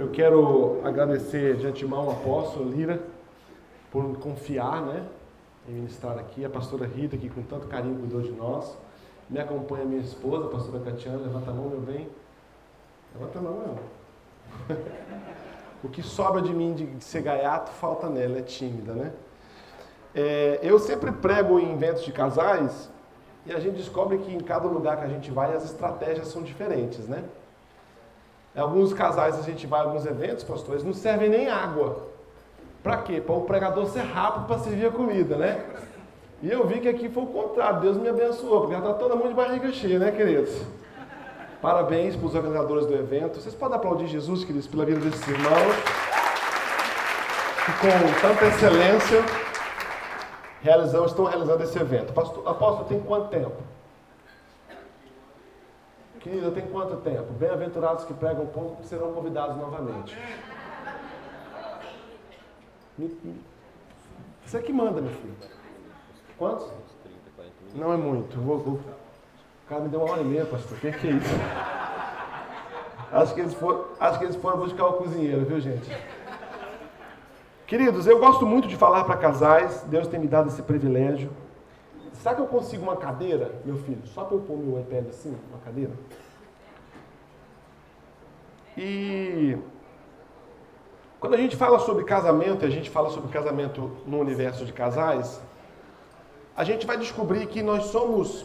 Eu quero agradecer de antemão ao apóstolo Lira por confiar né, em ministrar aqui, a pastora Rita, que com tanto carinho cuidou de nós. Me acompanha minha esposa, a pastora Catiana. Levanta a mão, meu bem. Levanta a mão, meu. o que sobra de mim de ser gaiato, falta nela, é tímida, né? É, eu sempre prego em eventos de casais e a gente descobre que em cada lugar que a gente vai as estratégias são diferentes, né? Alguns casais a gente vai a alguns eventos, pastores, não servem nem água. Para quê? Para o pregador ser rápido para servir a comida, né? E eu vi que aqui foi o contrário, Deus me abençoou, porque já está todo mundo de barriga cheia, né, queridos? Parabéns para os organizadores do evento. Vocês podem aplaudir Jesus, queridos, pela vida desses irmãos, que com tanta excelência realizam, estão realizando esse evento. Apóstolo, tem quanto tempo? Querida, tem quanto tempo? Bem-aventurados que pregam pouco serão convidados novamente. Você que manda, meu filho. Quantos? Não é muito. Vou. O cara me deu uma hora e meia, pastor. O que, que é isso? Acho que, eles foram, acho que eles foram buscar o cozinheiro, viu, gente? Queridos, eu gosto muito de falar para casais. Deus tem me dado esse privilégio. Será que eu consigo uma cadeira, meu filho? Só para eu pôr meu iPad assim, uma cadeira? E quando a gente fala sobre casamento, a gente fala sobre casamento no universo de casais, a gente vai descobrir que nós somos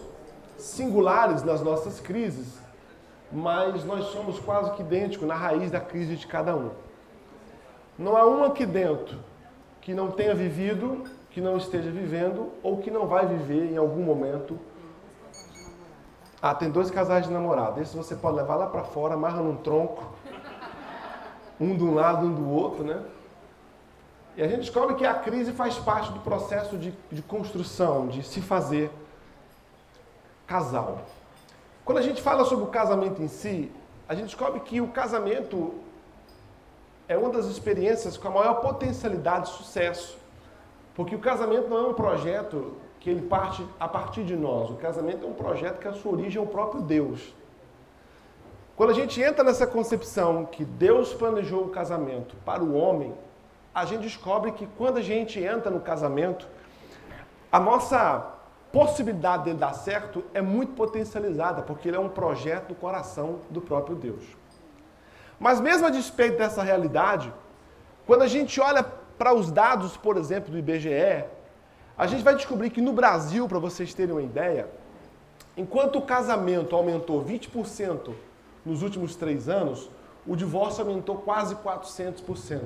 singulares nas nossas crises, mas nós somos quase que idênticos na raiz da crise de cada um. Não há um aqui dentro que não tenha vivido que não esteja vivendo ou que não vai viver em algum momento. Ah, tem dois casais de namorado. Esse você pode levar lá para fora, amarra num tronco, um de um lado, um do outro, né? E a gente descobre que a crise faz parte do processo de, de construção, de se fazer casal. Quando a gente fala sobre o casamento em si, a gente descobre que o casamento é uma das experiências com a maior potencialidade de sucesso. Porque o casamento não é um projeto que ele parte a partir de nós. O casamento é um projeto que a sua origem é o próprio Deus. Quando a gente entra nessa concepção que Deus planejou o casamento para o homem, a gente descobre que quando a gente entra no casamento, a nossa possibilidade de dar certo é muito potencializada, porque ele é um projeto do coração do próprio Deus. Mas mesmo a despeito dessa realidade, quando a gente olha para os dados, por exemplo, do IBGE, a gente vai descobrir que no Brasil, para vocês terem uma ideia, enquanto o casamento aumentou 20% nos últimos três anos, o divórcio aumentou quase 400%.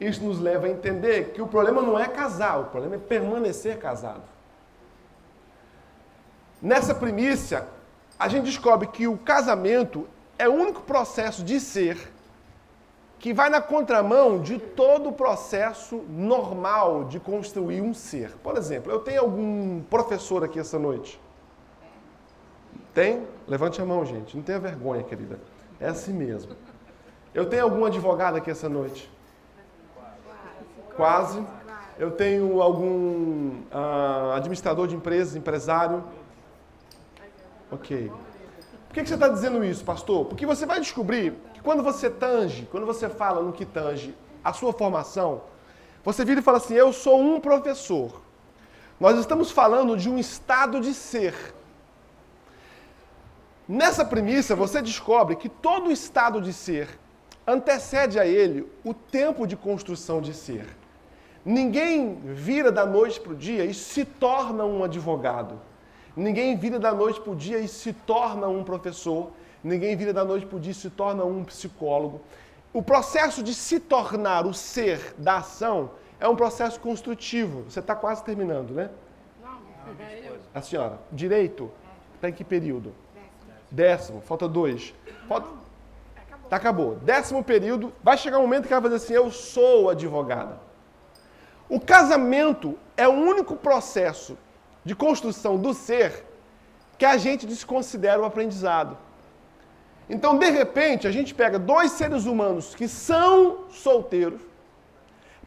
Isso nos leva a entender que o problema não é casar, o problema é permanecer casado. Nessa primícia, a gente descobre que o casamento é o único processo de ser que vai na contramão de todo o processo normal de construir um ser. Por exemplo, eu tenho algum professor aqui essa noite? Tem? Levante a mão, gente. Não tenha vergonha, querida. É assim mesmo. Eu tenho algum advogado aqui essa noite? Quase. Eu tenho algum uh, administrador de empresas, empresário? Ok. Por que, que você está dizendo isso, pastor? Porque você vai descobrir quando você tange, quando você fala no que tange a sua formação, você vira e fala assim: Eu sou um professor. Nós estamos falando de um estado de ser. Nessa premissa, você descobre que todo estado de ser antecede a ele o tempo de construção de ser. Ninguém vira da noite para o dia e se torna um advogado. Ninguém vira da noite para o dia e se torna um professor. Ninguém vira da noite para o dia e se torna um psicólogo. O processo de se tornar o ser da ação é um processo construtivo. Você está quase terminando, né? Não, A senhora, direito, está em que período? Décimo, falta dois. Falta... Acabou. Tá, acabou. Décimo período, vai chegar um momento que ela vai dizer assim: Eu sou advogada. O casamento é o único processo de construção do ser que a gente desconsidera o aprendizado. Então, de repente, a gente pega dois seres humanos que são solteiros,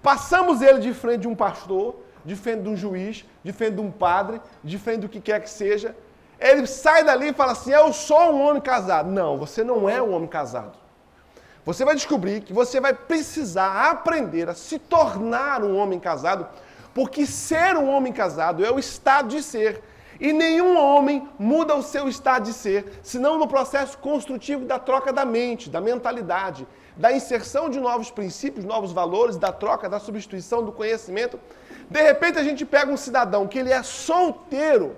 passamos ele de frente de um pastor, de frente de um juiz, de frente de um padre, de frente do que quer que seja. Ele sai dali e fala assim: Eu sou um homem casado. Não, você não é um homem casado. você vai descobrir que você vai precisar aprender a se tornar um homem casado, porque ser um homem casado é o estado de ser. E nenhum homem muda o seu estado de ser, senão no processo construtivo da troca da mente, da mentalidade, da inserção de novos princípios, novos valores, da troca, da substituição do conhecimento. De repente a gente pega um cidadão que ele é solteiro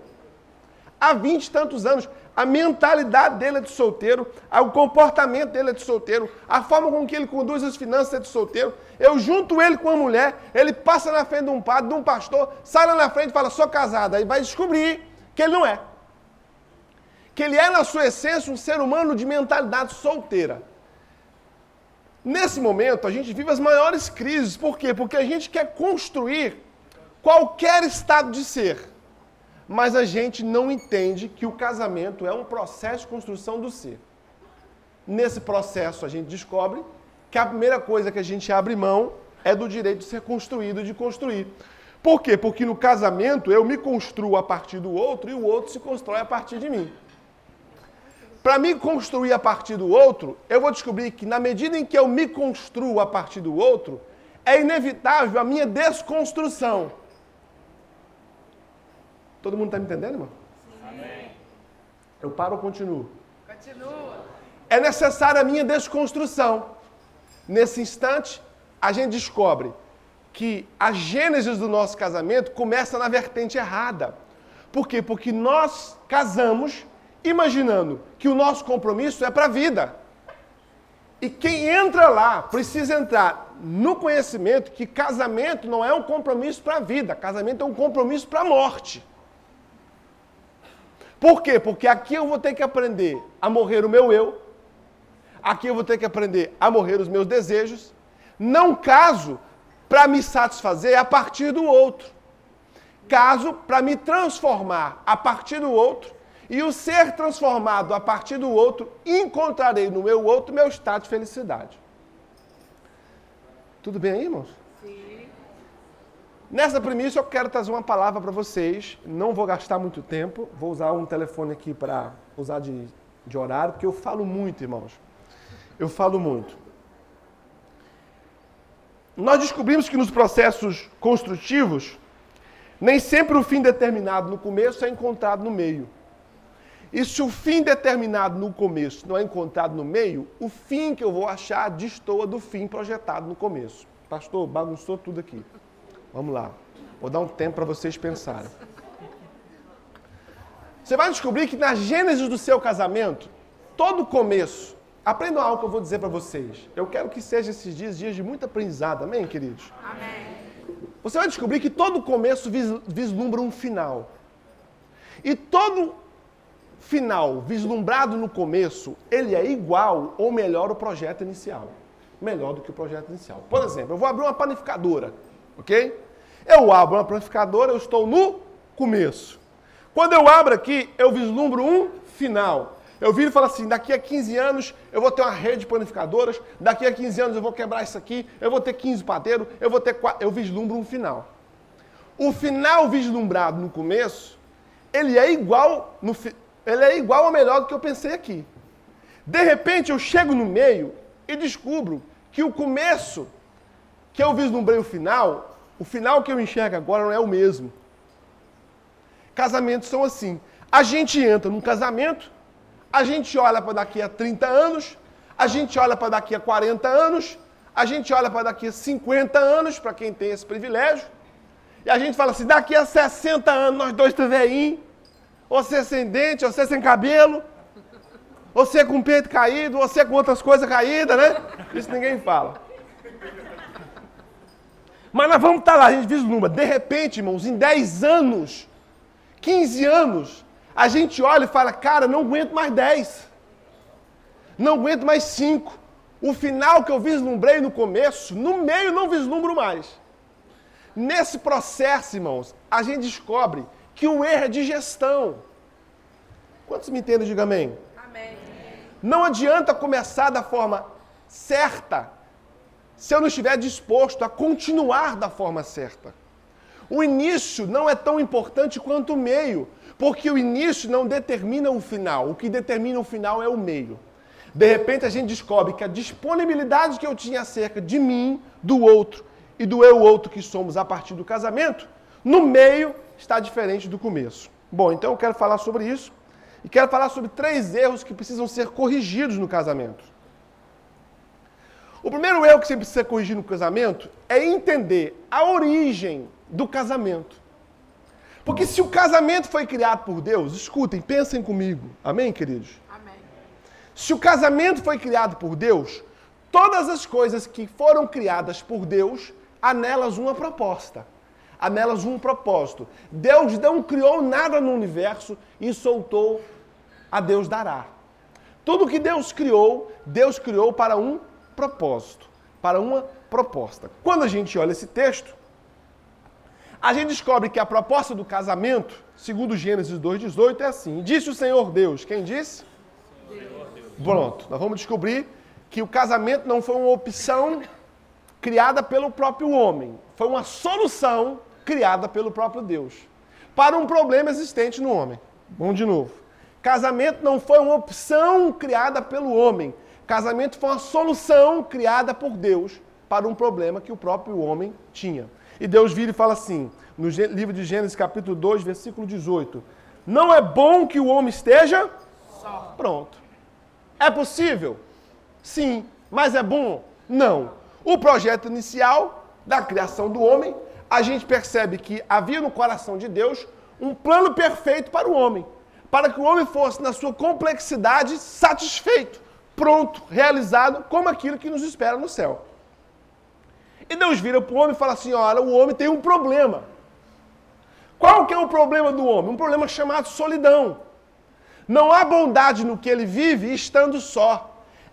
há vinte e tantos anos, a mentalidade dele é de solteiro, o comportamento dele é de solteiro, a forma com que ele conduz as finanças é de solteiro. Eu junto ele com uma mulher, ele passa na frente de um padre, de um pastor, sai lá na frente e fala, sou casado. Aí vai descobrir que ele não é. Que ele é, na sua essência, um ser humano de mentalidade solteira. Nesse momento, a gente vive as maiores crises. Por quê? Porque a gente quer construir qualquer estado de ser mas a gente não entende que o casamento é um processo de construção do ser. Nesse processo, a gente descobre que a primeira coisa que a gente abre mão é do direito de ser construído e de construir. Por quê? Porque no casamento eu me construo a partir do outro e o outro se constrói a partir de mim. Para me construir a partir do outro, eu vou descobrir que na medida em que eu me construo a partir do outro, é inevitável a minha desconstrução. Todo mundo está me entendendo, irmão? Sim. Eu paro ou continuo? Continua. É necessária a minha desconstrução. Nesse instante, a gente descobre que a gênese do nosso casamento começa na vertente errada. Por quê? Porque nós casamos imaginando que o nosso compromisso é para a vida. E quem entra lá precisa entrar no conhecimento que casamento não é um compromisso para a vida, casamento é um compromisso para a morte. Por quê? Porque aqui eu vou ter que aprender a morrer o meu eu, aqui eu vou ter que aprender a morrer os meus desejos. Não caso para me satisfazer a partir do outro. Caso para me transformar a partir do outro. E o ser transformado a partir do outro, encontrarei no meu outro meu estado de felicidade. Tudo bem aí, irmãos? Nessa premissa, eu quero trazer uma palavra para vocês. Não vou gastar muito tempo. Vou usar um telefone aqui para usar de, de horário, porque eu falo muito, irmãos. Eu falo muito. Nós descobrimos que nos processos construtivos, nem sempre o fim determinado no começo é encontrado no meio. E se o fim determinado no começo não é encontrado no meio, o fim que eu vou achar destoa do fim projetado no começo. Pastor, bagunçou tudo aqui. Vamos lá. Vou dar um tempo para vocês pensarem. Você vai descobrir que na gênese do seu casamento, todo começo, aprendam algo que eu vou dizer para vocês. Eu quero que seja esses dias dias de muita aprendizado, amém, queridos? Amém. Você vai descobrir que todo começo vislumbra um final. E todo final vislumbrado no começo, ele é igual ou melhor o projeto inicial. Melhor do que o projeto inicial. Por exemplo, eu vou abrir uma panificadora, ok? Eu abro uma amplificadora, eu estou no começo. Quando eu abro aqui, eu vislumbro um final. Eu viro e falo assim: daqui a 15 anos eu vou ter uma rede de panificadoras, daqui a 15 anos eu vou quebrar isso aqui, eu vou ter 15 padeiros, eu vou ter Eu vislumbro um final. O final vislumbrado no começo, ele é igual, no, ele é igual ou melhor do que eu pensei aqui. De repente eu chego no meio e descubro que o começo, que eu vislumbrei o final, o final que eu enxergo agora não é o mesmo. Casamentos são assim. A gente entra num casamento, a gente olha para daqui a 30 anos, a gente olha para daqui a 40 anos, a gente olha para daqui a 50 anos, para quem tem esse privilégio, e a gente fala assim: daqui a 60 anos nós dois estamos velhinhos, você sem dente, você sem cabelo, você com o peito caído, você com outras coisas caídas, né? Isso ninguém fala. Mas nós vamos estar lá, a gente vislumbra. De repente, irmãos, em 10 anos, 15 anos, a gente olha e fala, cara, não aguento mais 10. Não aguento mais 5. O final que eu vislumbrei no começo, no meio não vislumbro mais. Nesse processo, irmãos, a gente descobre que o erro é de gestão. Quantos me entendem? Diga amém. Amém. Não adianta começar da forma certa se eu não estiver disposto a continuar da forma certa. O início não é tão importante quanto o meio, porque o início não determina o final, o que determina o final é o meio. De repente a gente descobre que a disponibilidade que eu tinha acerca de mim, do outro e do eu outro que somos a partir do casamento, no meio está diferente do começo. Bom, então eu quero falar sobre isso e quero falar sobre três erros que precisam ser corrigidos no casamento. O primeiro erro que você precisa corrigir no casamento é entender a origem do casamento. Porque se o casamento foi criado por Deus, escutem, pensem comigo. Amém, queridos? Amém. Se o casamento foi criado por Deus, todas as coisas que foram criadas por Deus, há nelas uma proposta. Há nelas um propósito. Deus não criou nada no universo e soltou a Deus dará. Tudo que Deus criou, Deus criou para um propósito, para uma proposta. Quando a gente olha esse texto, a gente descobre que a proposta do casamento, segundo Gênesis 2,18, é assim: Disse o Senhor Deus. Quem disse? Deus. Pronto, nós vamos descobrir que o casamento não foi uma opção criada pelo próprio homem, foi uma solução criada pelo próprio Deus para um problema existente no homem. Vamos de novo. Casamento não foi uma opção criada pelo homem. Casamento foi uma solução criada por Deus para um problema que o próprio homem tinha. E Deus vira e fala assim, no livro de Gênesis, capítulo 2, versículo 18: Não é bom que o homem esteja só. Pronto. É possível? Sim. Mas é bom? Não. O projeto inicial da criação do homem, a gente percebe que havia no coração de Deus um plano perfeito para o homem, para que o homem fosse, na sua complexidade, satisfeito, pronto, realizado, como aquilo que nos espera no céu. E Deus vira para o homem e fala assim: olha, o homem tem um problema. Qual que é o problema do homem? Um problema chamado solidão. Não há bondade no que ele vive estando só.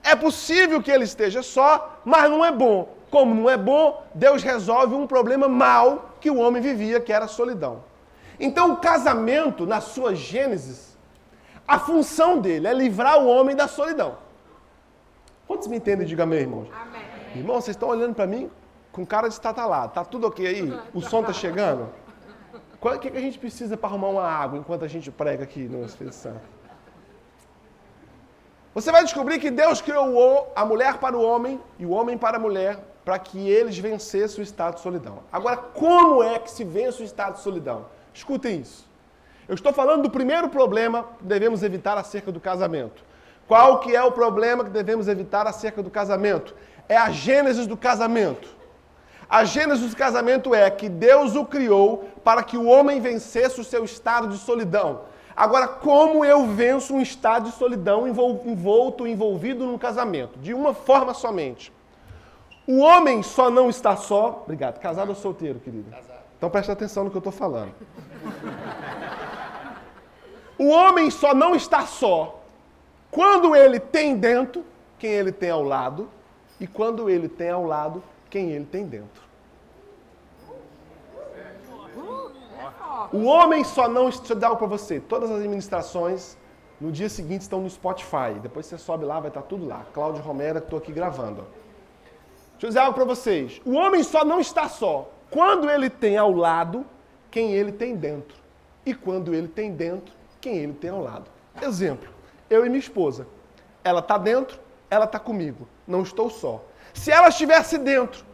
É possível que ele esteja só, mas não é bom. Como não é bom, Deus resolve um problema mal que o homem vivia, que era a solidão. Então, o casamento, na sua gênesis, a função dele é livrar o homem da solidão. Quantos me entendem? Diga amém, irmãos. Amém. Irmão, vocês estão olhando para mim com cara de lá. Tá tudo ok aí? O som tá chegando? O que, que a gente precisa para arrumar uma água enquanto a gente prega aqui no Espírito Santo? Você vai descobrir que Deus criou a mulher para o homem e o homem para a mulher para que eles vencessem o estado de solidão. Agora, como é que se vence o estado de solidão? Escutem isso. Eu estou falando do primeiro problema que devemos evitar acerca do casamento. Qual que é o problema que devemos evitar acerca do casamento? É a gênese do casamento. A gênese do casamento é que Deus o criou para que o homem vencesse o seu estado de solidão. Agora, como eu venço um estado de solidão envolto, envolvido num casamento? De uma forma somente. O homem só não está só. Obrigado. Casado ou solteiro, querido? Casado. Então preste atenção no que eu estou falando. o homem só não está só quando ele tem dentro quem ele tem ao lado e quando ele tem ao lado quem ele tem dentro. O homem só não. Deixa eu para você. Todas as administrações no dia seguinte estão no Spotify. Depois você sobe lá, vai estar tudo lá. Cláudio Romero, que estou aqui gravando. Deixa eu dizer algo para vocês. O homem só não está só quando ele tem ao lado quem ele tem dentro. E quando ele tem dentro quem ele tem ao lado. Exemplo: eu e minha esposa. Ela está dentro, ela está comigo. Não estou só. Se ela estivesse dentro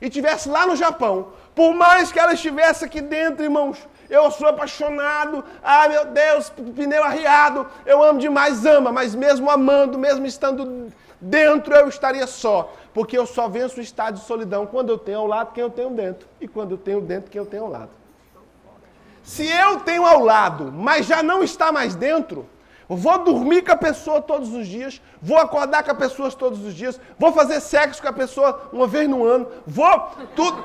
e estivesse lá no Japão, por mais que ela estivesse aqui dentro, irmãos, eu sou apaixonado, ah meu Deus, pneu arriado, eu amo demais, ama, mas mesmo amando, mesmo estando dentro, eu estaria só, porque eu só venço o estado de solidão quando eu tenho ao lado quem eu tenho dentro, e quando eu tenho dentro quem eu tenho ao lado. Se eu tenho ao lado, mas já não está mais dentro, Vou dormir com a pessoa todos os dias, vou acordar com a pessoa todos os dias, vou fazer sexo com a pessoa uma vez no ano, vou tudo.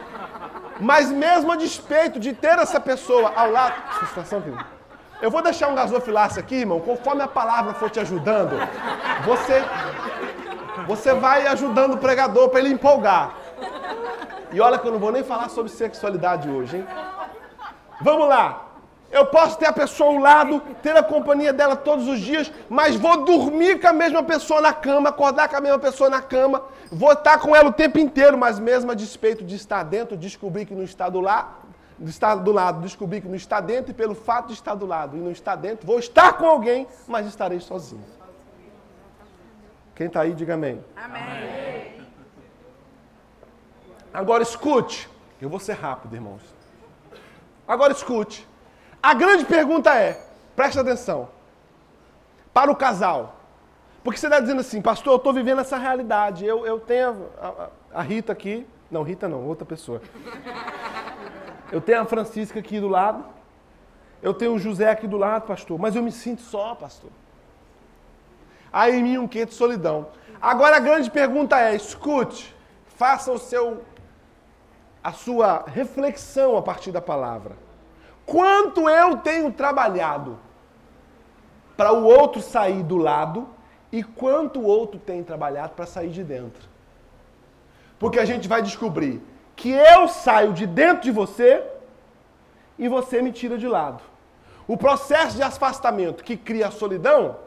Mas mesmo a despeito de ter essa pessoa ao lado. Situação, Eu vou deixar um gasofilaço aqui, irmão, conforme a palavra for te ajudando, você, você vai ajudando o pregador para ele empolgar. E olha que eu não vou nem falar sobre sexualidade hoje, hein? Vamos lá. Eu posso ter a pessoa ao lado, ter a companhia dela todos os dias, mas vou dormir com a mesma pessoa na cama, acordar com a mesma pessoa na cama, vou estar com ela o tempo inteiro, mas mesmo a despeito de estar dentro, descobrir que não está do lado, estar do lado, descobrir que não está dentro, e pelo fato de estar do lado e não estar dentro, vou estar com alguém, mas estarei sozinho. Quem está aí, diga amém. Amém. Agora escute. Eu vou ser rápido, irmãos. Agora escute. A grande pergunta é: preste atenção. Para o casal. Porque você está dizendo assim, pastor, eu estou vivendo essa realidade. Eu, eu tenho a, a, a Rita aqui. Não, Rita não, outra pessoa. Eu tenho a Francisca aqui do lado. Eu tenho o José aqui do lado, pastor. Mas eu me sinto só, pastor. Aí em mim um quê de solidão. Agora a grande pergunta é: escute, faça o seu a sua reflexão a partir da palavra. Quanto eu tenho trabalhado para o outro sair do lado e quanto o outro tem trabalhado para sair de dentro. Porque a gente vai descobrir que eu saio de dentro de você e você me tira de lado. O processo de afastamento que cria a solidão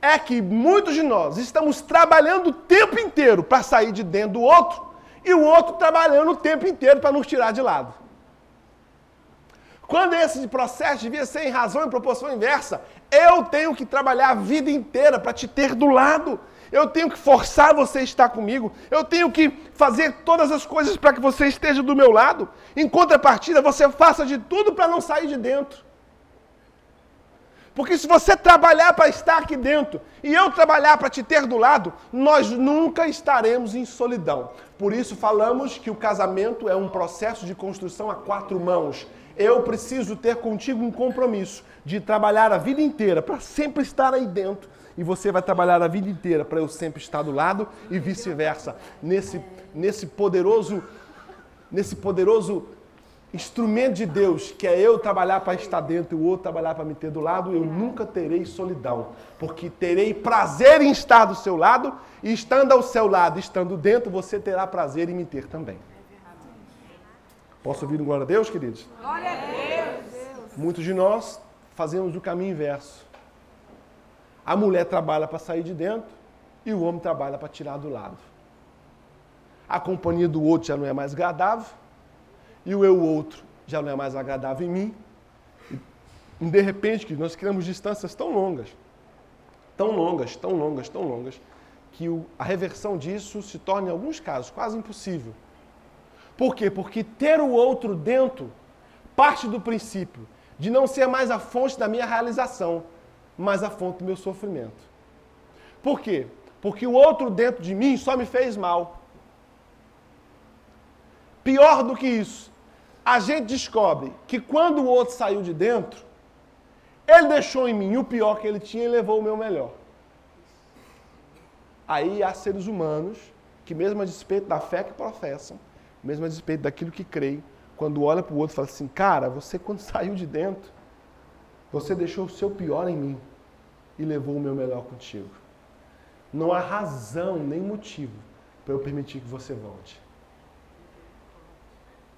é que muitos de nós estamos trabalhando o tempo inteiro para sair de dentro do outro e o outro trabalhando o tempo inteiro para nos tirar de lado. Quando esse processo devia ser em razão e proporção inversa, eu tenho que trabalhar a vida inteira para te ter do lado. Eu tenho que forçar você a estar comigo. Eu tenho que fazer todas as coisas para que você esteja do meu lado. Em contrapartida, você faça de tudo para não sair de dentro. Porque se você trabalhar para estar aqui dentro e eu trabalhar para te ter do lado, nós nunca estaremos em solidão. Por isso falamos que o casamento é um processo de construção a quatro mãos. Eu preciso ter contigo um compromisso de trabalhar a vida inteira para sempre estar aí dentro e você vai trabalhar a vida inteira para eu sempre estar do lado e vice-versa. Nesse nesse poderoso nesse poderoso instrumento de Deus, que é eu trabalhar para estar dentro e o outro trabalhar para me ter do lado, eu nunca terei solidão, porque terei prazer em estar do seu lado, e estando ao seu lado, estando dentro, você terá prazer em me ter também. Posso ouvir um glória a Deus, queridos? Glória a Deus! Muitos de nós fazemos o caminho inverso. A mulher trabalha para sair de dentro e o homem trabalha para tirar do lado. A companhia do outro já não é mais agradável, e o eu outro já não é mais agradável em mim. E de repente que nós criamos distâncias tão longas, tão longas, tão longas, tão longas, que a reversão disso se torna, em alguns casos, quase impossível. Por quê? Porque ter o outro dentro parte do princípio de não ser mais a fonte da minha realização, mas a fonte do meu sofrimento. Por quê? Porque o outro dentro de mim só me fez mal. Pior do que isso, a gente descobre que quando o outro saiu de dentro, ele deixou em mim o pior que ele tinha e levou o meu melhor. Aí há seres humanos que, mesmo a despeito da fé que professam, mesmo a despeito daquilo que creem, quando olha para o outro, fala assim: Cara, você quando saiu de dentro, você deixou o seu pior em mim e levou o meu melhor contigo. Não há razão nem motivo para eu permitir que você volte.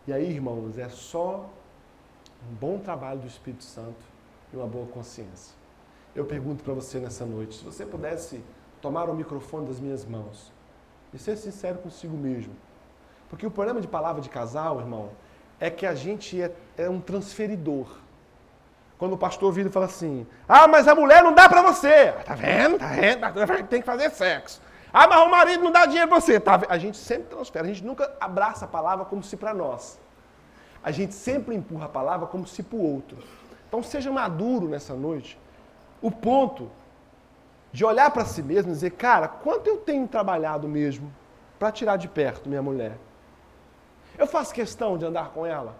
E aí, irmãos, é só um bom trabalho do Espírito Santo e uma boa consciência. Eu pergunto para você nessa noite, se você pudesse tomar o microfone das minhas mãos e ser sincero consigo mesmo. Porque o problema de palavra de casal, irmão, é que a gente é, é um transferidor. Quando o pastor vira e fala assim: Ah, mas a mulher não dá para você. Tá vendo? Tá vendo? Tem que fazer sexo. Ah, mas o marido não dá dinheiro para você. Tá, a gente sempre transfere, a gente nunca abraça a palavra como se para nós. A gente sempre empurra a palavra como se para o outro. Então seja maduro nessa noite. O ponto de olhar para si mesmo e dizer, cara, quanto eu tenho trabalhado mesmo para tirar de perto minha mulher? Eu faço questão de andar com ela?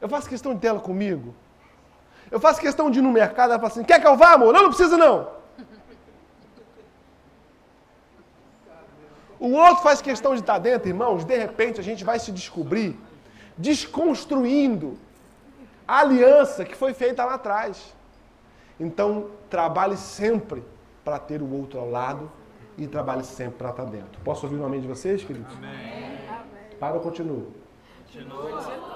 Eu faço questão de ter ela comigo? Eu faço questão de ir no mercado ela fala assim, quer que eu vá, amor? Não, não precisa não. O outro faz questão de estar dentro, irmãos, de repente a gente vai se descobrir desconstruindo a aliança que foi feita lá atrás. Então, trabalhe sempre para ter o outro ao lado e trabalhe sempre para estar dentro. Posso ouvir o nome de vocês, queridos? Amém. Para ou continuo? Continua.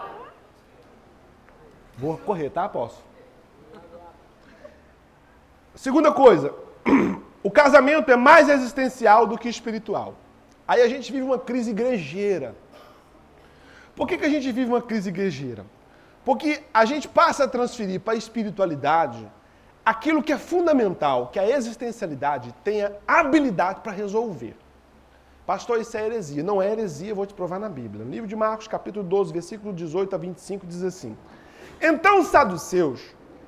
Vou correr, tá? Posso. Segunda coisa, o casamento é mais existencial do que espiritual. Aí a gente vive uma crise igrejeira. Por que, que a gente vive uma crise igrejeira? Porque a gente passa a transferir para a espiritualidade aquilo que é fundamental, que a existencialidade tenha habilidade para resolver. Pastor, isso é heresia. Não é heresia, vou te provar na Bíblia. No livro de Marcos, capítulo 12, versículo 18 a 25, diz assim: Então os saduceus,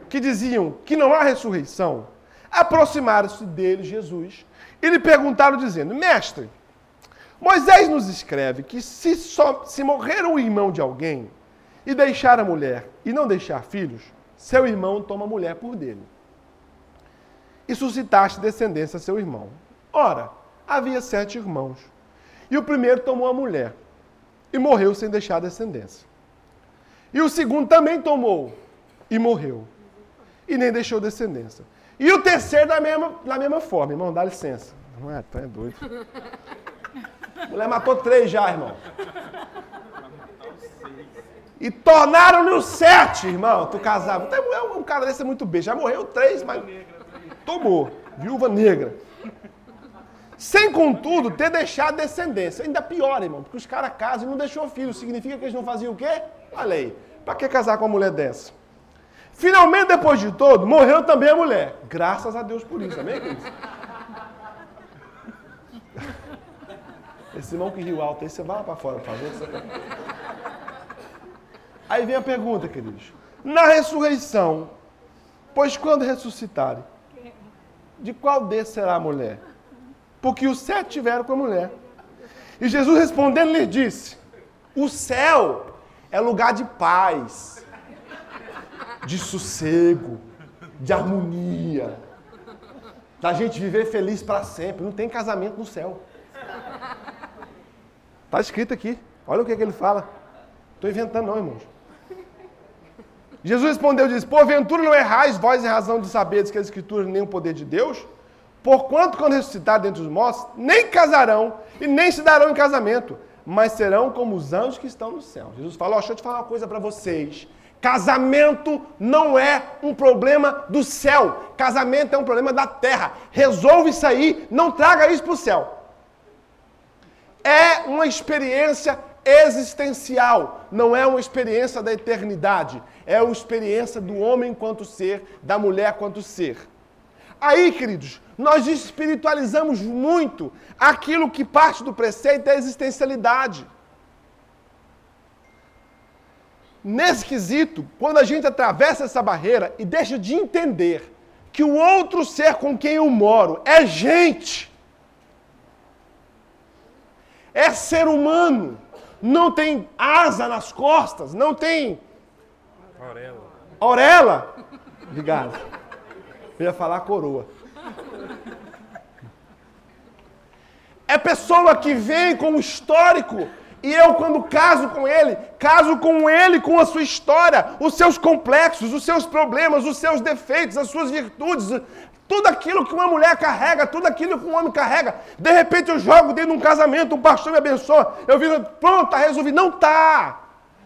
que diziam que não há ressurreição, aproximaram-se dele, Jesus, e lhe perguntaram, dizendo: Mestre, Moisés nos escreve que se, só, se morrer um irmão de alguém e deixar a mulher e não deixar filhos, seu irmão toma a mulher por dele. E suscitaste descendência a seu irmão. Ora, havia sete irmãos. E o primeiro tomou a mulher e morreu sem deixar descendência. E o segundo também tomou e morreu. E nem deixou descendência. E o terceiro da mesma, da mesma forma, irmão, dá licença. Não é, tu é doido. A mulher matou três já, irmão. E tornaram-lhe os sete, irmão. Tu casava. Um cara desse é muito beijo. Já morreu três, mas tomou. Viúva negra. Sem, contudo, ter deixado descendência. Ainda pior, irmão, porque os caras casam e não deixou filho. Significa que eles não faziam o quê? Olha aí. Pra que casar com uma mulher dessa? Finalmente, depois de todo, morreu também a mulher. Graças a Deus por isso, amém, queridos? Esse irmão que riu alto aí, você vai lá para fora, por favor. Aí vem a pergunta, queridos. Na ressurreição, pois quando ressuscitarem, de qual desses será a mulher? Porque os sete tiveram com a mulher. E Jesus respondendo lhe disse: O céu é lugar de paz, de sossego, de harmonia, da gente viver feliz para sempre. Não tem casamento no céu. Está escrito aqui. Olha o que, é que ele fala. Estou inventando, não, irmãos. Jesus respondeu e disse: Porventura não errais vós em razão de saberes que as Escrituras nem o poder de Deus? Porquanto, quando ressuscitar dentre os mortos, nem casarão e nem se darão em casamento, mas serão como os anjos que estão no céu. Jesus falou: oh, deixa eu te falar uma coisa para vocês. Casamento não é um problema do céu. Casamento é um problema da terra. Resolve isso aí, não traga isso para o céu. É uma experiência existencial, não é uma experiência da eternidade. É uma experiência do homem quanto ser, da mulher quanto ser. Aí, queridos, nós espiritualizamos muito aquilo que parte do preceito é a existencialidade. Nesse quesito, quando a gente atravessa essa barreira e deixa de entender que o outro ser com quem eu moro é gente, é ser humano, não tem asa nas costas, não tem. Orela. Orela? Obrigado. Eu ia falar coroa. É pessoa que vem com o histórico. E eu, quando caso com ele, caso com ele, com a sua história, os seus complexos, os seus problemas, os seus defeitos, as suas virtudes, tudo aquilo que uma mulher carrega, tudo aquilo que um homem carrega. De repente eu jogo dentro de um casamento, um pastor me abençoa, eu viro, pronto, está resolvido. Não está.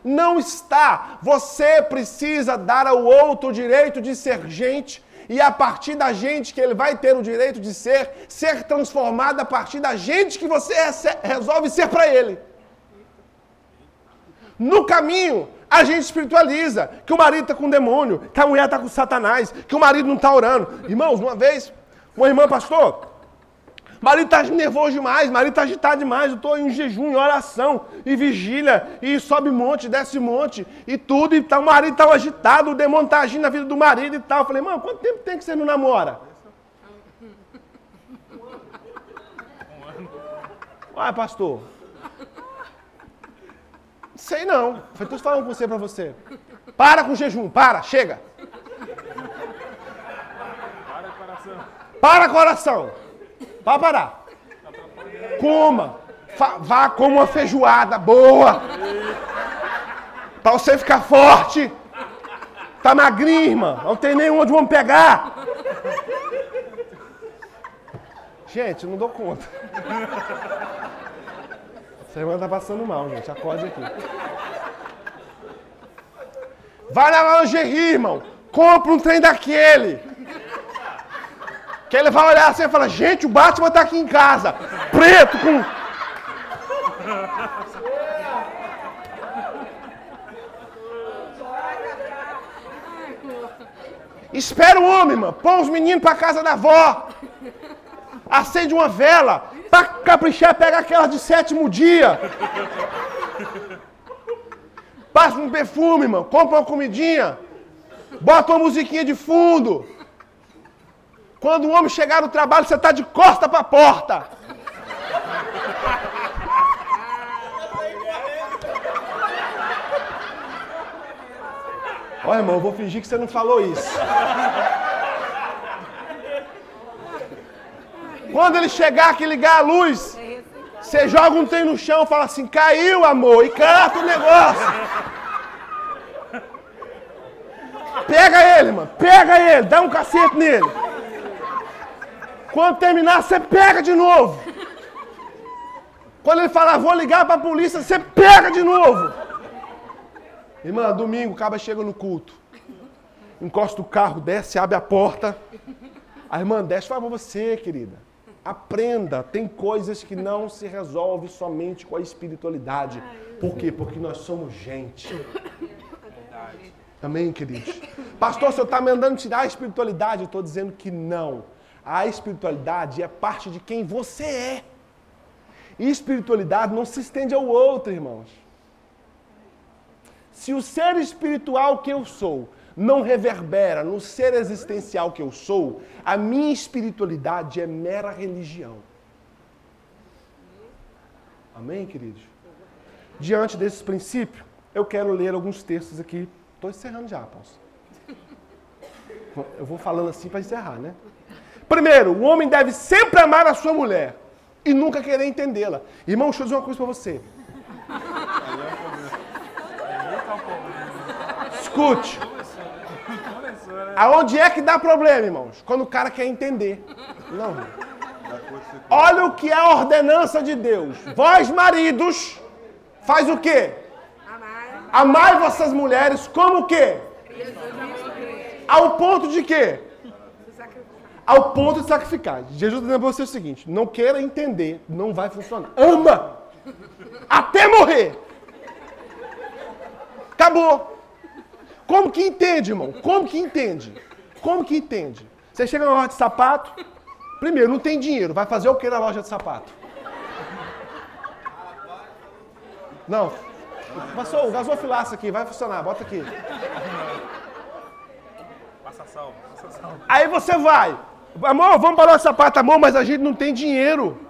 Não está. Você precisa dar ao outro o direito de ser gente e a partir da gente que ele vai ter o direito de ser, ser transformado a partir da gente que você resolve ser para ele. No caminho, a gente espiritualiza que o marido está com demônio, que a mulher está com satanás, que o marido não está orando. Irmãos, uma vez, uma irmã, pastor, marido está nervoso demais, marido está agitado demais, eu estou em jejum, em oração, e vigília, e sobe monte, desce monte, e tudo, e tá, o marido está agitado, o demônio está agindo na vida do marido e tal. Eu falei, mano, quanto tempo tem que você não namora? Uai, pastor. Sei não. Foi tudo falando com você para você. Para com o jejum, para, chega. Para coração. Para coração. Para parar. Coma. Vá com uma feijoada boa. Para você ficar forte. Tá magrinho, irmã. Não tem nenhum onde vamos pegar. Gente, não dou conta. Essa irmã tá passando mal, gente. Acorde aqui. Vai na lingerie, irmão. Compra um trem daquele. Que ele vai olhar assim e fala, gente, o Batman tá aqui em casa, preto, com. Espera o homem, mano. Põe os meninos pra casa da avó. Acende uma vela. Pra caprichar, pega aquela de sétimo dia. Passa um perfume, mano. Compra uma comidinha. Bota uma musiquinha de fundo. Quando o homem chegar no trabalho, você está de costa para a porta. Olha, irmão, eu vou fingir que você não falou isso. Quando ele chegar aqui ligar a luz, você joga um trem no chão e fala assim: caiu, amor, e canta o negócio. Pega ele, mano, pega ele, dá um cacete nele. Quando terminar, você pega de novo. Quando ele falar, vou ligar para a polícia, você pega de novo. Irmã, domingo, o caba chega no culto. Encosta o carro, desce, abre a porta. A irmã desce, fala para você, querida. Aprenda, tem coisas que não se resolve somente com a espiritualidade. Por quê? Porque nós somos gente. Amém, queridos? Pastor, o senhor está mandando tirar a espiritualidade? Eu estou dizendo que não. A espiritualidade é parte de quem você é. E espiritualidade não se estende ao outro, irmãos. Se o ser espiritual que eu sou não reverbera no ser existencial que eu sou, a minha espiritualidade é mera religião. Amém, queridos? Diante desses princípios, eu quero ler alguns textos aqui. Estou encerrando já, Paulo. Eu vou falando assim para encerrar, né? Primeiro, o homem deve sempre amar a sua mulher e nunca querer entendê-la. Irmão, deixa eu dizer uma coisa para você. Escute. Aonde é que dá problema, irmãos? Quando o cara quer entender. Não. Olha o que é a ordenança de Deus. Vós, maridos, faz o quê? Amai vossas mulheres como o quê? Ao ponto de quê? Ao ponto de sacrificar. Jesus está dizendo para você o seguinte: não queira entender, não vai funcionar. Ama! Até morrer. Acabou. Como que entende, irmão? Como que entende? Como que entende? Você chega na loja de sapato, primeiro, não tem dinheiro, vai fazer o que na loja de sapato? Não. Passou o gasofilaço aqui, vai funcionar, bota aqui. Passa sal, passa sal. Aí você vai. Amor, vamos para o sapato, amor, mas a gente não tem dinheiro.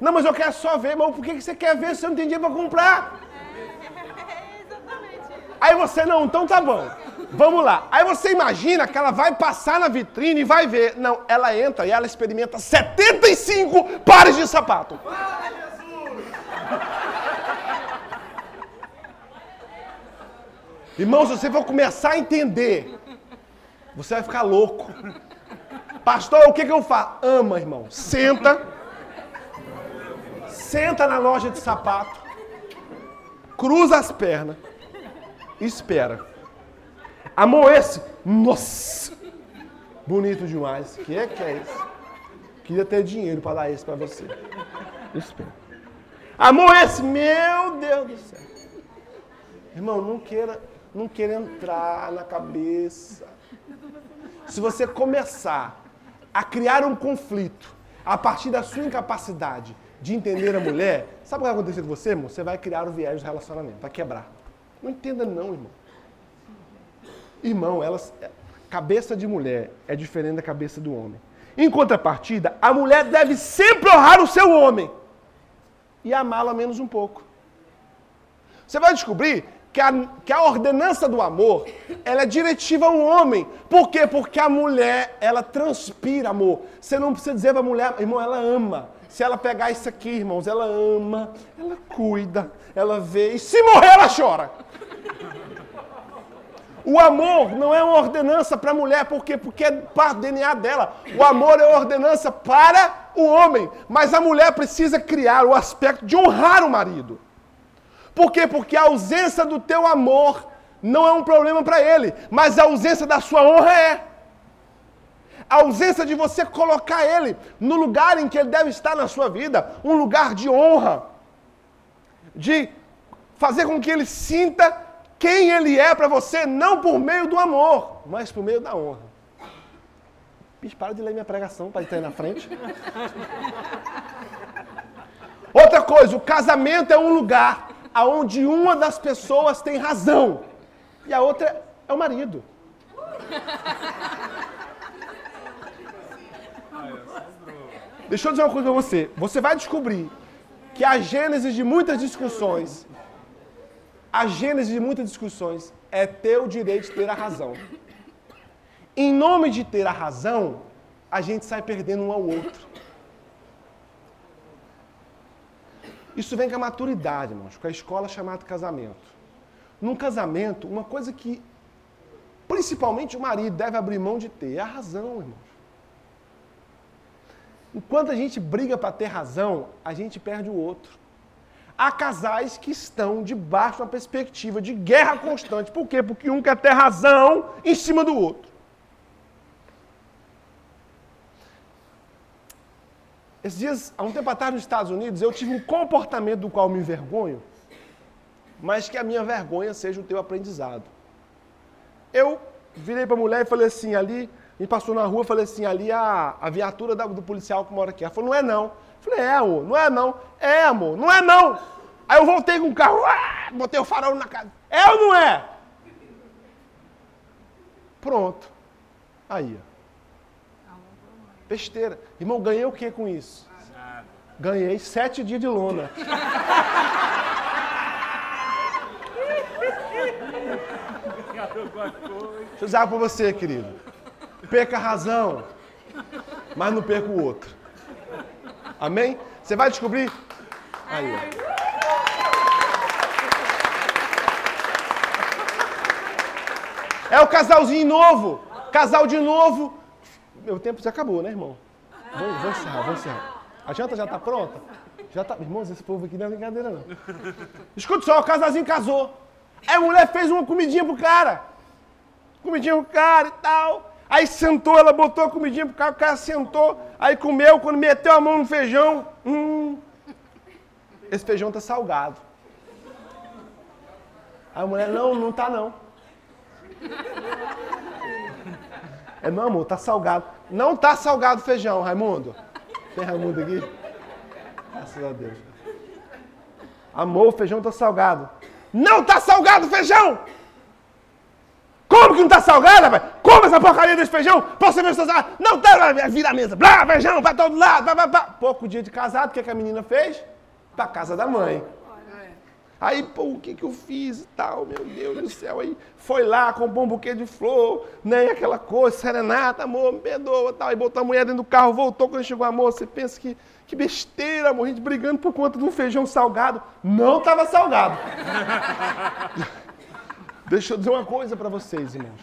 Não, mas eu quero só ver, irmão. Por que você quer ver se você não tem dinheiro para comprar? Aí você, não, então tá bom. Vamos lá. Aí você imagina que ela vai passar na vitrine e vai ver. Não, ela entra e ela experimenta 75 pares de sapato. Irmão, se você for começar a entender, você vai ficar louco. Pastor, o que, que eu faço? Ama, irmão. Senta. Senta na loja de sapato. Cruza as pernas. Espera. Amor, esse? Nossa! Bonito demais. Que é que é isso? Queria ter dinheiro para dar esse para você. Espera. Amor, esse? Meu Deus do céu. Irmão, não queira não quer entrar na cabeça. Se você começar a criar um conflito a partir da sua incapacidade de entender a mulher, sabe o que vai acontecer com você, irmão? Você vai criar o viés do relacionamento, vai quebrar. Não entenda não, irmão. Irmão, elas, cabeça de mulher é diferente da cabeça do homem. Em contrapartida, a mulher deve sempre honrar o seu homem e amá-lo menos um pouco. Você vai descobrir que a, que a ordenança do amor, ela é diretiva ao homem. Por quê? Porque a mulher, ela transpira amor. Você não precisa dizer para a mulher, irmão, ela ama. Se ela pegar isso aqui, irmãos, ela ama, ela cuida, ela vê. E se morrer, ela chora. O amor não é uma ordenança para a mulher, por quê? Porque é parte do DNA dela. O amor é uma ordenança para o homem. Mas a mulher precisa criar o aspecto de honrar o marido. Por quê? Porque a ausência do teu amor não é um problema para ele, mas a ausência da sua honra é. A ausência de você colocar ele no lugar em que ele deve estar na sua vida, um lugar de honra, de fazer com que ele sinta quem ele é para você, não por meio do amor, mas por meio da honra. Bicho, para de ler minha pregação para estar aí na frente. Outra coisa, o casamento é um lugar onde uma das pessoas tem razão e a outra é o marido. Deixa eu dizer uma coisa para você. Você vai descobrir que a gênese de muitas discussões, a gênese de muitas discussões é ter o direito de ter a razão. Em nome de ter a razão, a gente sai perdendo um ao outro. Isso vem com a maturidade, irmãos, com a escola chamada casamento. Num casamento, uma coisa que principalmente o marido deve abrir mão de ter é a razão, irmãos. Enquanto a gente briga para ter razão, a gente perde o outro. Há casais que estão debaixo de uma perspectiva de guerra constante. Por quê? Porque um quer ter razão em cima do outro. Esses dias, há um tempo atrás nos Estados Unidos, eu tive um comportamento do qual me envergonho, mas que a minha vergonha seja o teu aprendizado. Eu virei para a mulher e falei assim, ali, me passou na rua, falei assim, ali a, a viatura da, do policial que mora aqui. Ela falou, não é não. Eu falei, é, amor, não é não. É, amor, não é não. Aí eu voltei com o carro, ah, botei o farol na casa. É ou não é? Pronto. Aí, ó. Besteira. Irmão, ganhei o que com isso? Ganhei sete dias de lona. Deixa eu dizer para você, querido. Perca a razão, mas não perca o outro. Amém? Você vai descobrir. Aí, ó. É o casalzinho novo. Casal de novo. Meu tempo já acabou, né, irmão? Vamos, vamos encerrar, vamos encerrar. A janta já está pronta? Já tá. Irmãos, esse povo aqui não é brincadeira, não. Escuta só, o casalzinho casou. Aí a mulher fez uma comidinha pro cara. Comidinha pro cara e tal. Aí sentou, ela botou a comidinha pro cara, o cara sentou, aí comeu, quando meteu a mão no feijão, hum, esse feijão tá salgado. Aí a mulher, não, não tá não. É, não, amor, tá salgado. Não tá salgado o feijão, Raimundo. Tem Raimundo aqui? Graças a Deus. Amor, o feijão tá salgado. Não tá salgado o feijão! Como que não tá salgado, rapaz? Come essa porcaria desse feijão você ver tá Não tá, vira a mesa. Blá, feijão, pra todo lado. Blá, blá, blá. Pouco dia de casado, o que, que a menina fez? Pra casa da mãe. Aí, pô, o que, que eu fiz e tal, meu Deus do céu. Aí foi lá, comprou um buquê de flor, né? E aquela coisa, serenata, amor, me perdoa tal. Aí botou a mulher dentro do carro, voltou quando chegou a moça. Você pensa que, que besteira, amor, a gente brigando por conta de um feijão salgado. Não estava salgado. Deixa eu dizer uma coisa para vocês, irmãos.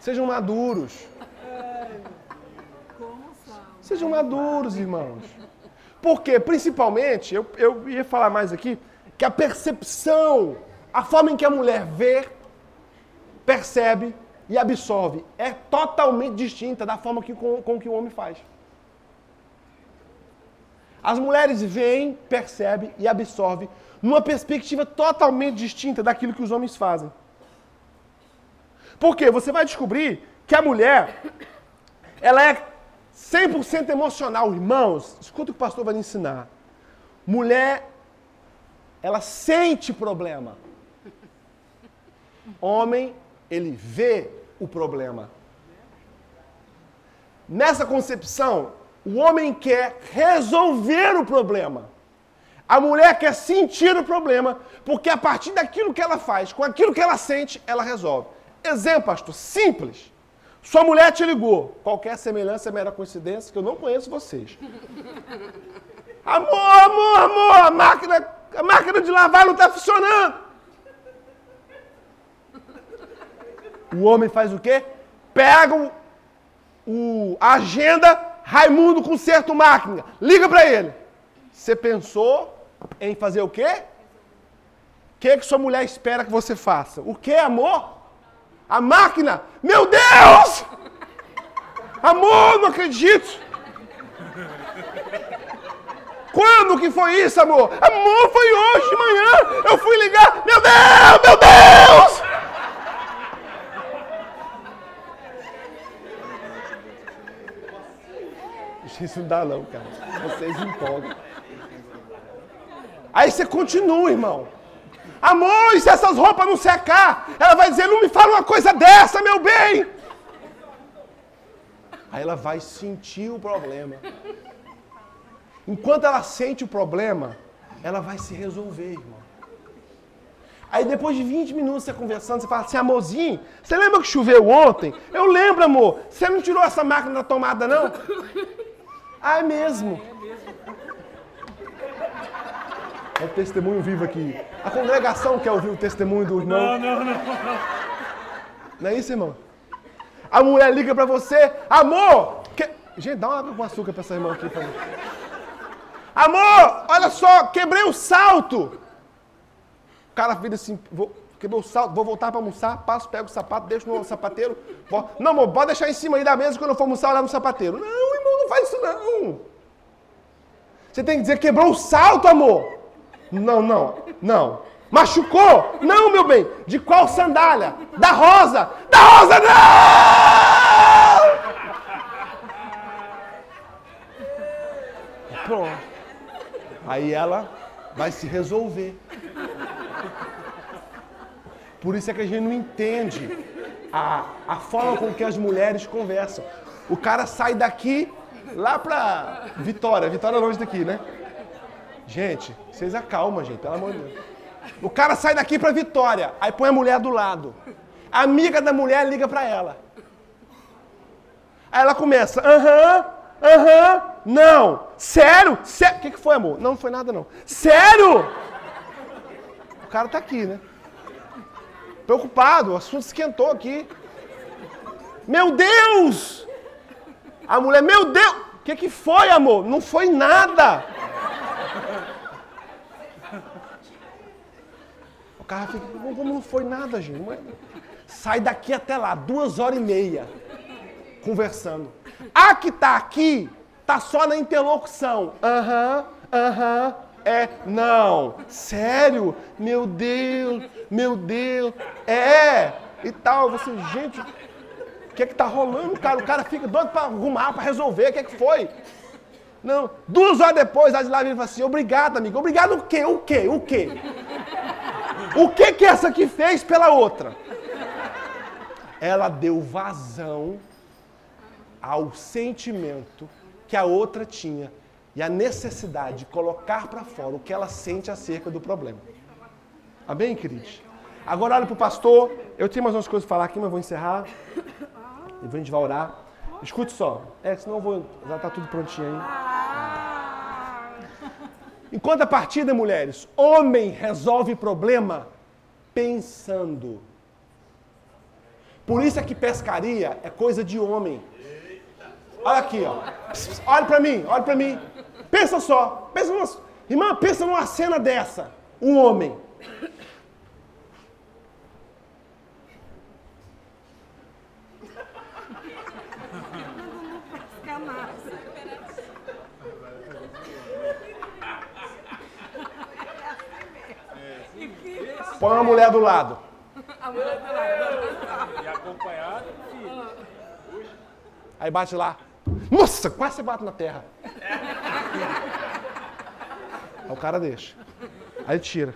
Sejam maduros. Sejam maduros, irmãos. Porque, principalmente, eu, eu ia falar mais aqui, que a percepção, a forma em que a mulher vê, percebe e absorve é totalmente distinta da forma que, com, com que o homem faz. As mulheres veem, percebem e absorvem numa perspectiva totalmente distinta daquilo que os homens fazem. Por quê? Você vai descobrir que a mulher, ela é 100% emocional. Irmãos, escuta o que o pastor vai lhe ensinar. Mulher ela sente problema. Homem, ele vê o problema. Nessa concepção, o homem quer resolver o problema. A mulher quer sentir o problema, porque a partir daquilo que ela faz, com aquilo que ela sente, ela resolve. Exemplo, pastor, simples. Sua mulher te ligou. Qualquer semelhança é mera coincidência, que eu não conheço vocês. Amor, amor, amor, a máquina a máquina de lavar não está funcionando. O homem faz o quê? Pega o, o a agenda, Raimundo conserta máquina. Liga para ele. Você pensou em fazer o quê? O que, que sua mulher espera que você faça? O que, amor? A máquina? Meu Deus! Amor, não acredito! Quando que foi isso, amor? Amor, foi hoje de manhã. Eu fui ligar. Meu Deus, meu Deus! Isso não dá não, cara. Vocês empolgam. Aí você continua, irmão. Amor, e se essas roupas não secar? Ela vai dizer, não me fala uma coisa dessa, meu bem. Aí ela vai sentir o problema. Enquanto ela sente o problema, ela vai se resolver, irmão. Aí depois de 20 minutos você conversando, você fala assim, amorzinho, você lembra que choveu ontem? Eu lembro, amor. Você não tirou essa máquina da tomada, não? Ah, é mesmo. É o testemunho vivo aqui. A congregação quer ouvir o testemunho do irmão. Não, não, não. Não é isso, irmão? A mulher liga pra você, amor! Que... Gente, dá uma água com açúcar pra essa irmã aqui, por favor. Amor, olha só, quebrei o salto. O cara vira assim, vou, quebrei o salto, vou voltar pra almoçar, passo, pego o sapato, deixo no sapateiro. Vou... Não, amor, pode deixar em cima aí da mesa quando eu for almoçar, olhar no sapateiro. Não, irmão, não faz isso não. Você tem que dizer, quebrou o salto, amor. Não, não, não. Machucou? Não, meu bem. De qual sandália? Da rosa. Da rosa, não! Pronto. Aí ela vai se resolver. Por isso é que a gente não entende a, a forma com que as mulheres conversam. O cara sai daqui lá pra Vitória. Vitória é longe daqui, né? Gente, vocês acalmam, gente, pelo amor de Deus. O cara sai daqui pra Vitória, aí põe a mulher do lado. A amiga da mulher liga pra ela. Aí ela começa, aham, aham, não. Sério? O que, que foi, amor? Não, não foi nada, não. Sério? O cara tá aqui, né? Preocupado, o assunto esquentou aqui. Meu Deus! A mulher, meu Deus! O que, que foi, amor? Não foi nada. O cara fica, como não foi nada, gente? Sai daqui até lá, duas horas e meia, conversando. A que tá aqui, tá só na interlocução. Aham, aham, é, não. Sério? Meu Deus, meu Deus, é, e tal. Você, gente, o que é que tá rolando, cara? O cara fica doido pra arrumar, pra resolver, o que é que foi? Não, duas horas depois, a de lá vem e fala assim, obrigado, amigo. Obrigado o quê? O quê? O quê? O que que essa aqui fez pela outra? Ela deu vazão ao sentimento que a outra tinha e a necessidade de colocar para fora o que ela sente acerca do problema. Amém, queridos? Agora olha para o pastor. Eu tenho mais umas coisas para falar aqui, mas vou encerrar. E a gente vai orar. Escute só. É, senão eu vou. Já está tudo prontinho aí. Enquanto a partida, mulheres, homem resolve problema pensando. Por isso é que pescaria é coisa de homem. Olha aqui, ó. Olha para mim, olha para mim. Pensa só. Pensa numa, irmã, pensa numa cena dessa. Um homem. Põe uma mulher do lado. A mulher do lado. E acompanhado, filho. Aí bate lá. Nossa, quase você bate na terra. Aí o cara deixa. Aí tira.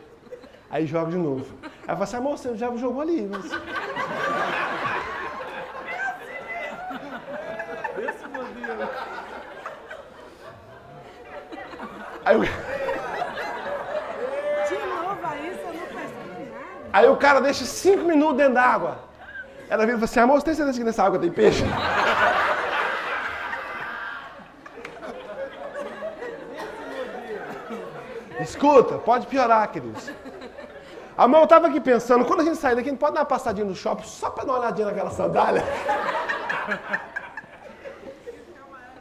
Aí joga de novo. Aí fala assim, amor, você já jogou ali. Mas... Esse modelo. Aí, o- De novo a isso, eu não percebi nada. aí o cara deixa cinco minutos dentro d'água. Ela vira e fala assim, amor, você tem certeza que nessa água tem peixe? Escuta, pode piorar, queridos. Amor, eu tava aqui pensando, quando a gente sair daqui, a gente pode dar uma passadinha no shopping só pra dar uma olhadinha naquela sandália?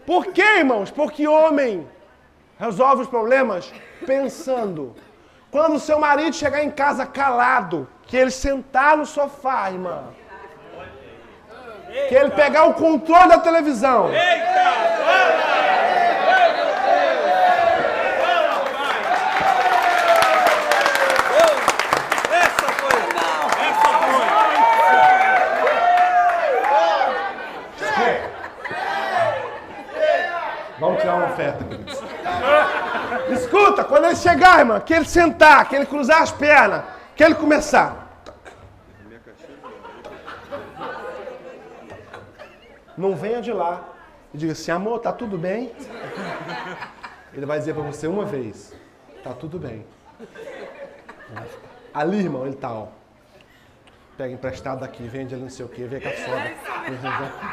Por quê, irmãos? Porque homem resolve os problemas pensando. Quando seu marido chegar em casa calado, que ele sentar no sofá, irmã. Que ele pegar o controle da televisão. Essa foi. Essa foi. Vamos tirar oferta, queridos. Escuta, quando ele chegar, irmão, que ele sentar, que ele cruzar as pernas, que ele começar. Não venha de lá e diga assim, amor, tá tudo bem? Ele vai dizer para você uma vez, tá tudo bem. Ali, irmão, ele tá, ó. Pega emprestado daqui, vende ali não sei o que, vê com a sogra,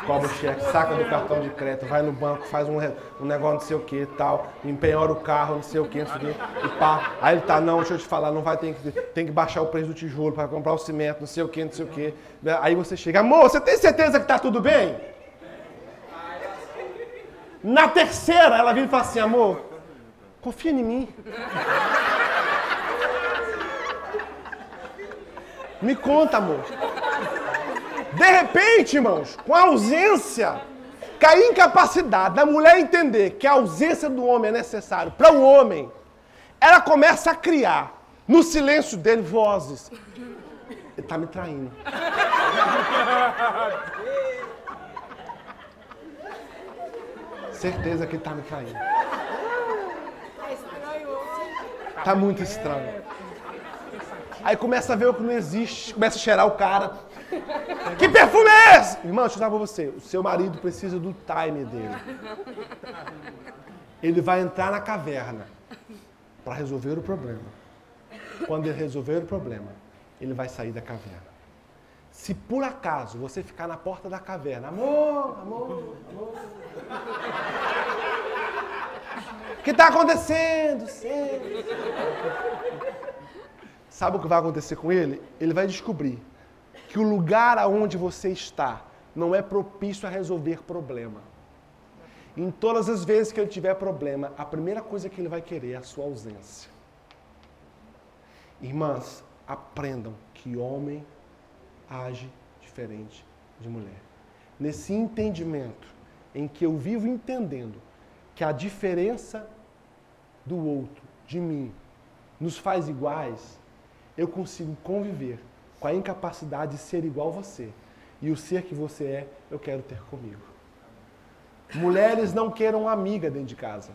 cobra o cheque, saca do cartão de crédito, vai no banco, faz um, um negócio não sei o que tal, empenhora o carro, não sei o que, não sei o que, e pá. Aí ele tá, não, deixa eu te falar, não vai, tem que, tem que baixar o preço do tijolo para comprar o cimento, não sei o que, não sei o que. Aí você chega, amor, você tem certeza que tá tudo bem? Na terceira, ela vira e fala assim, amor, confia em mim. Me conta, amor. De repente, irmãos, com a ausência, com a incapacidade da mulher entender que a ausência do homem é necessário para o homem, ela começa a criar, no silêncio dele, vozes. Ele está me traindo. Certeza que ele está me traindo. Está muito estranho. Aí começa a ver o que não existe, começa a cheirar o cara. Que perfume é esse? Irmão, deixa eu falar pra você. O seu marido precisa do time dele. Ele vai entrar na caverna para resolver o problema. Quando ele resolver o problema, ele vai sair da caverna. Se por acaso você ficar na porta da caverna, amor, amor, amor. O que está acontecendo? Sei. Sabe o que vai acontecer com ele? Ele vai descobrir que o lugar aonde você está não é propício a resolver problema. Em todas as vezes que ele tiver problema, a primeira coisa que ele vai querer é a sua ausência. Irmãs, aprendam que homem age diferente de mulher. Nesse entendimento em que eu vivo entendendo que a diferença do outro, de mim, nos faz iguais, eu consigo conviver com a incapacidade de ser igual a você. E o ser que você é, eu quero ter comigo. Mulheres não queiram uma amiga dentro de casa.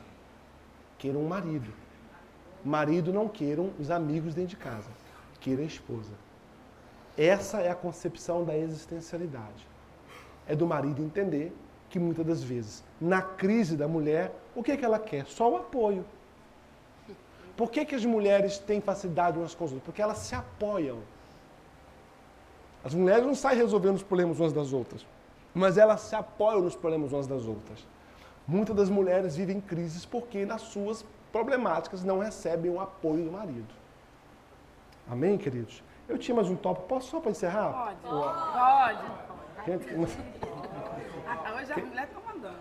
Queiram um marido. Marido não queiram os amigos dentro de casa. Queiram a esposa. Essa é a concepção da existencialidade. É do marido entender que muitas das vezes, na crise da mulher, o que, é que ela quer? Só o apoio. Por que, que as mulheres têm facilidade umas com as outras? Porque elas se apoiam. As mulheres não saem resolvendo os problemas umas das outras, mas elas se apoiam nos problemas umas das outras. Muitas das mulheres vivem crises porque nas suas problemáticas não recebem o apoio do marido. Amém, queridos? Eu tinha mais um tópico. Posso só para encerrar? Pode. Pode. Gente, mas... Hoje a mulher está mandando.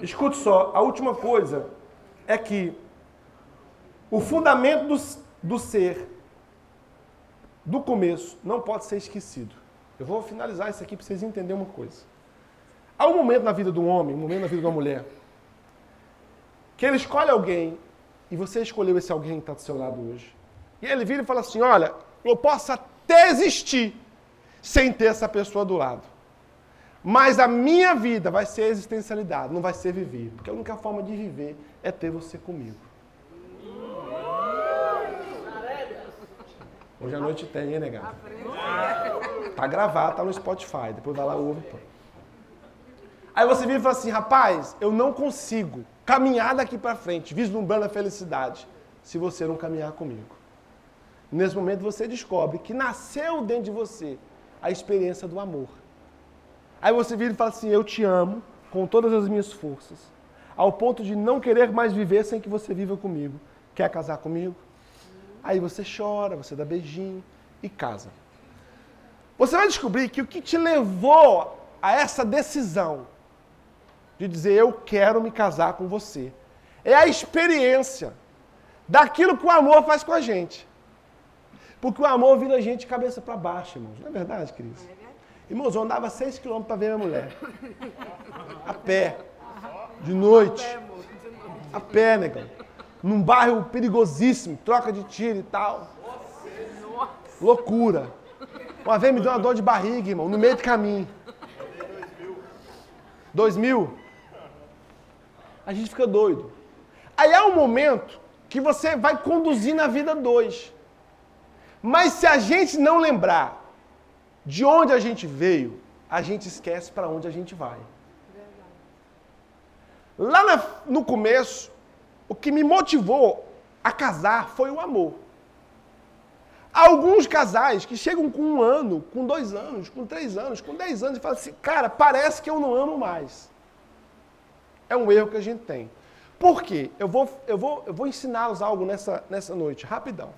Escute só, a última coisa é que o fundamento do, do ser, do começo, não pode ser esquecido. Eu vou finalizar isso aqui para vocês entenderem uma coisa. Há um momento na vida um homem, um momento na vida uma mulher, que ele escolhe alguém, e você escolheu esse alguém que está do seu lado hoje. E ele vira e fala assim: Olha, eu posso até existir sem ter essa pessoa do lado. Mas a minha vida vai ser existencialidade, não vai ser viver. Porque a única forma de viver é ter você comigo. Hoje à noite tem, hein, negado? Tá gravado, tá no Spotify. Depois vai lá e ouve. Pô. Aí você vira e fala assim, rapaz, eu não consigo caminhar daqui para frente, vislumbrando a felicidade, se você não caminhar comigo. Nesse momento você descobre que nasceu dentro de você a experiência do amor. Aí você vira e fala assim, eu te amo com todas as minhas forças, ao ponto de não querer mais viver sem que você viva comigo. Quer casar comigo? Aí você chora, você dá beijinho e casa. Você vai descobrir que o que te levou a essa decisão de dizer eu quero me casar com você é a experiência daquilo que o amor faz com a gente. Porque o amor vira a gente de cabeça para baixo, irmãos. Não é verdade, Cris? Irmãos, eu andava 6 quilômetros para ver minha mulher. A pé. De noite. A pé, negão num bairro perigosíssimo, troca de tiro e tal. Loucura. Uma vez me deu uma dor de barriga, irmão, no meio do caminho. Dois mil? a gente fica doido. Aí há um momento que você vai conduzir na vida dois. Mas se a gente não lembrar de onde a gente veio, a gente esquece para onde a gente vai. Lá no começo, o que me motivou a casar foi o amor. Alguns casais que chegam com um ano, com dois anos, com três anos, com dez anos e falam assim, cara, parece que eu não amo mais. É um erro que a gente tem. Por quê? Eu vou, eu vou, eu vou ensiná-los algo nessa, nessa noite, rapidão.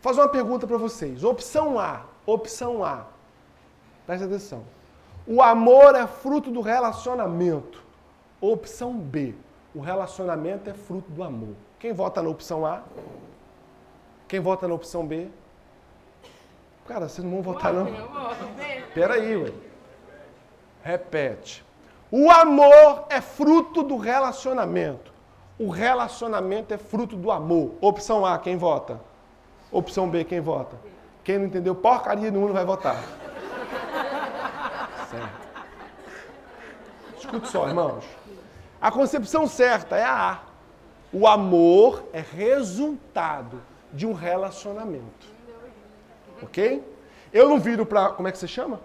Vou fazer uma pergunta para vocês. Opção A. Opção A. Presta atenção. O amor é fruto do relacionamento. Opção B. O relacionamento é fruto do amor. Quem vota na opção A? Quem vota na opção B? Cara, vocês não vão votar não? Peraí, ué. Repete. O amor é fruto do relacionamento. O relacionamento é fruto do amor. Opção A, quem vota? Opção B, quem vota? Quem não entendeu porcaria nenhuma vai votar. Certo. Escute só, irmãos. A concepção certa é a A. O amor é resultado de um relacionamento. Ok? Eu não viro para. Como é que você chama?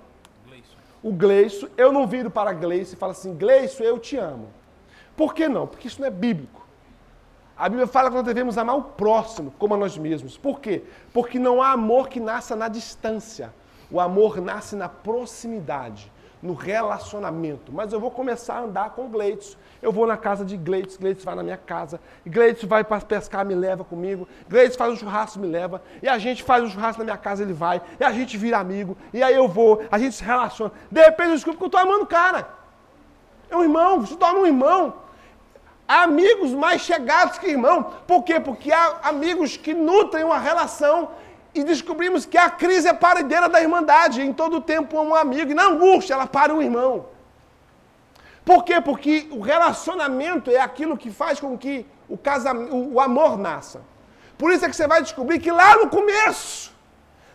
Gleice. O Gleice. Eu não viro para Gleice e falo assim: Gleice, eu te amo. Por que não? Porque isso não é bíblico. A Bíblia fala que nós devemos amar o próximo como a nós mesmos. Por quê? Porque não há amor que nasça na distância. O amor nasce na proximidade no relacionamento. Mas eu vou começar a andar com Gleitos. Eu vou na casa de Gleitos, Gleitos vai na minha casa. Gleitos vai para pescar, me leva comigo. Gleitos faz um churrasco, me leva. E a gente faz um churrasco na minha casa, ele vai. E a gente vira amigo. E aí eu vou, a gente se relaciona. De repente eu descubro que eu estou amando o cara. É um irmão, se torna um irmão. Há amigos mais chegados que irmão. Por quê? Porque há amigos que nutrem uma relação e descobrimos que a crise é paredeira da irmandade. Em todo tempo um amigo. E na angústia ela para um irmão. Por quê? Porque o relacionamento é aquilo que faz com que o, casamento, o amor nasça. Por isso é que você vai descobrir que lá no começo,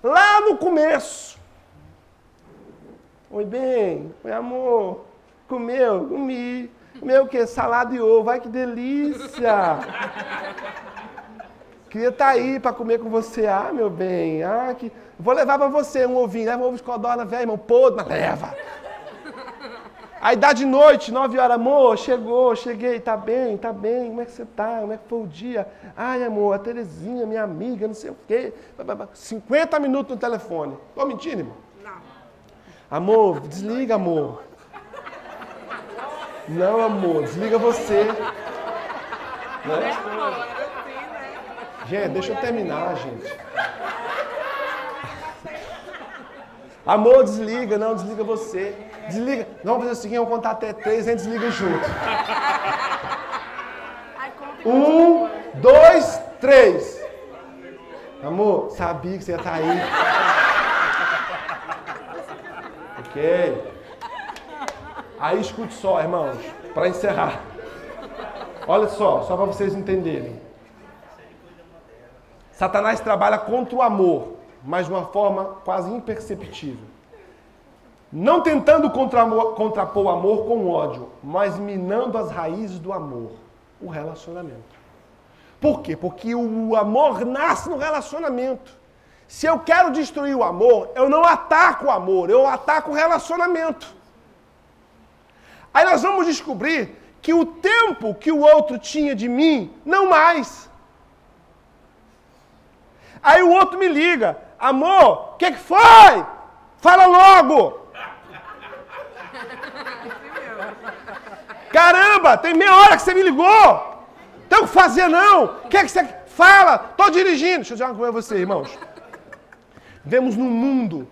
lá no começo, Oi, bem, oi, amor, comeu, comi, comeu o quê? Salada e ovo, ai que delícia! Queria estar tá aí para comer com você. Ah, meu bem, ah, que... Vou levar para você um ovinho. Leva um ovo de codorna, velho, irmão, podre, mas leva. Aí dá de noite, nove horas, amor, chegou, cheguei, tá bem, tá bem, como é que você tá? Como é que foi o dia? Ai, amor, a Terezinha, minha amiga, não sei o quê. 50 minutos no telefone. Tô mentindo, irmão? Não. Amor, desliga, amor. Não, amor, desliga você. Né? Gente, deixa eu terminar, gente. Amor, desliga. Não, desliga você. Desliga. Vamos fazer o seguinte, vamos contar até três, a gente desliga junto. Um, dois, três. Amor, sabia que você ia estar tá aí. ok? Aí escute só, irmãos, para encerrar. Olha só, só para vocês entenderem. Satanás trabalha contra o amor, mas de uma forma quase imperceptível. Não tentando contrapor o amor com ódio, mas minando as raízes do amor, o relacionamento. Por quê? Porque o amor nasce no relacionamento. Se eu quero destruir o amor, eu não ataco o amor, eu ataco o relacionamento. Aí nós vamos descobrir que o tempo que o outro tinha de mim, não mais. Aí o outro me liga: Amor, o que, que foi? Fala logo! Caramba, tem meia hora que você me ligou! Tem o que fazer não? O que, que você fala? Estou dirigindo. Deixa eu dizer uma coisa a você, irmãos. Vemos num mundo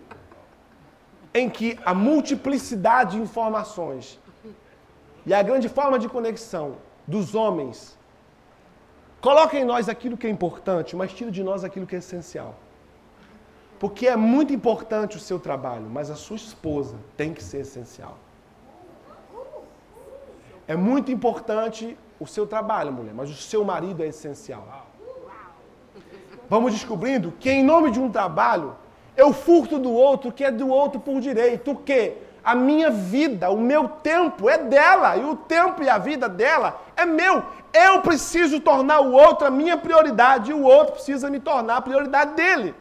em que a multiplicidade de informações e a grande forma de conexão dos homens Coloca em nós aquilo que é importante, mas tira de nós aquilo que é essencial. Porque é muito importante o seu trabalho, mas a sua esposa tem que ser essencial. É muito importante o seu trabalho, mulher, mas o seu marido é essencial. Vamos descobrindo que em nome de um trabalho, eu furto do outro que é do outro por direito. O quê? A minha vida, o meu tempo é dela, e o tempo e a vida dela é meu. Eu preciso tornar o outro a minha prioridade e o outro precisa me tornar a prioridade dele.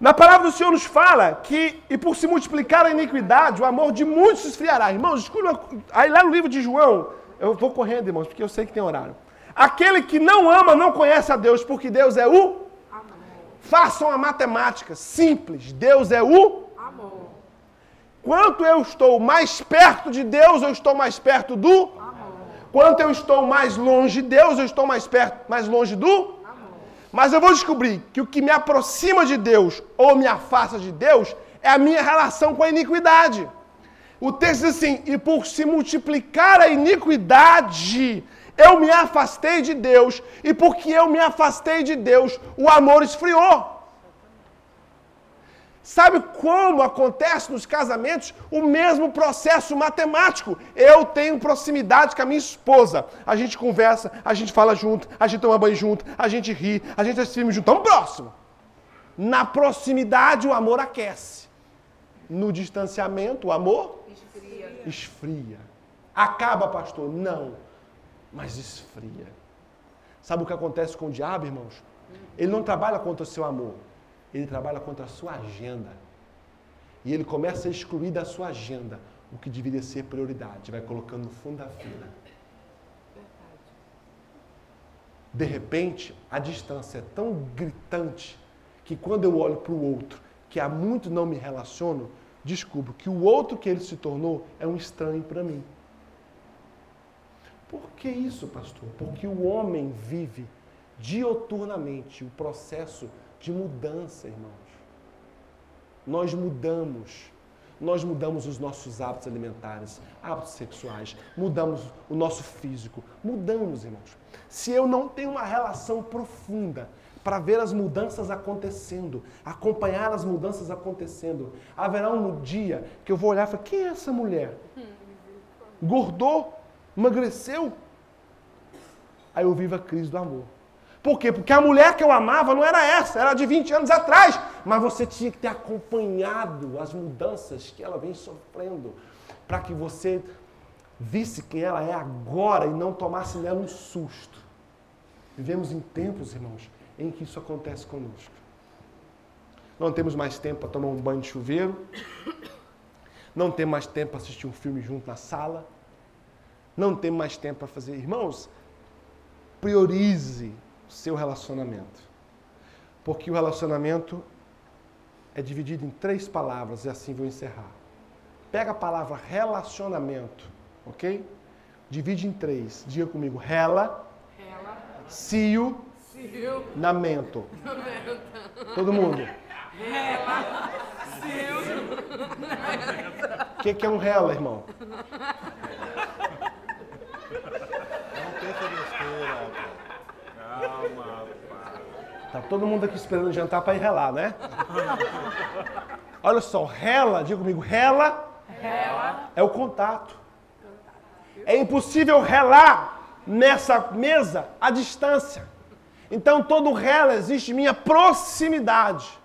Na palavra do Senhor nos fala que, e por se multiplicar a iniquidade, o amor de muitos se esfriará. Irmãos, escuta, aí lá no livro de João, eu vou correndo, irmãos, porque eu sei que tem horário. Aquele que não ama não conhece a Deus, porque Deus é o amor. Façam a matemática simples. Deus é o. Quanto eu estou mais perto de Deus, eu estou mais perto do amor. Quanto eu estou mais longe de Deus, eu estou mais perto, mais longe do amor. Mas eu vou descobrir que o que me aproxima de Deus ou me afasta de Deus é a minha relação com a iniquidade. O texto diz assim: e por se multiplicar a iniquidade, eu me afastei de Deus, e porque eu me afastei de Deus, o amor esfriou. Sabe como acontece nos casamentos? O mesmo processo matemático. Eu tenho proximidade com a minha esposa. A gente conversa, a gente fala junto, a gente toma banho junto, a gente ri, a gente assiste filme junto. Estamos próximo. Na proximidade, o amor aquece. No distanciamento, o amor esfria. esfria. Acaba, pastor? Não mas esfria. Sabe o que acontece com o diabo, irmãos? Ele não trabalha contra o seu amor, ele trabalha contra a sua agenda. E ele começa a excluir da sua agenda o que deveria ser prioridade, vai colocando no fundo da fila. De repente, a distância é tão gritante que quando eu olho para o outro, que há muito não me relaciono, descubro que o outro que ele se tornou é um estranho para mim. Por que isso, pastor? Porque o homem vive dioturnamente o processo de mudança, irmãos. Nós mudamos. Nós mudamos os nossos hábitos alimentares, hábitos sexuais, mudamos o nosso físico, mudamos, irmãos. Se eu não tenho uma relação profunda para ver as mudanças acontecendo, acompanhar as mudanças acontecendo, haverá um dia que eu vou olhar e falar: quem é essa mulher? Gordou? emagreceu. Aí eu vivo a crise do amor. Por quê? Porque a mulher que eu amava não era essa, era de 20 anos atrás. Mas você tinha que ter acompanhado as mudanças que ela vem sofrendo, para que você visse quem ela é agora e não tomasse nela um susto. Vivemos em tempos, irmãos, em que isso acontece conosco. Não temos mais tempo para tomar um banho de chuveiro. Não temos mais tempo para assistir um filme junto na sala não tem mais tempo para fazer. Irmãos, priorize seu relacionamento. Porque o relacionamento é dividido em três palavras e assim vou encerrar. Pega a palavra relacionamento, ok? Divide em três. Diga comigo: rela, rela cio, cio, namento. Todo mundo. Rela, cio, namento. O que, que é um rela, irmão? Tá todo mundo aqui esperando jantar para ir relar, né? Olha só, rela, diga comigo, rela, rela é o contato. É impossível relar nessa mesa à distância. Então, todo rela existe minha proximidade.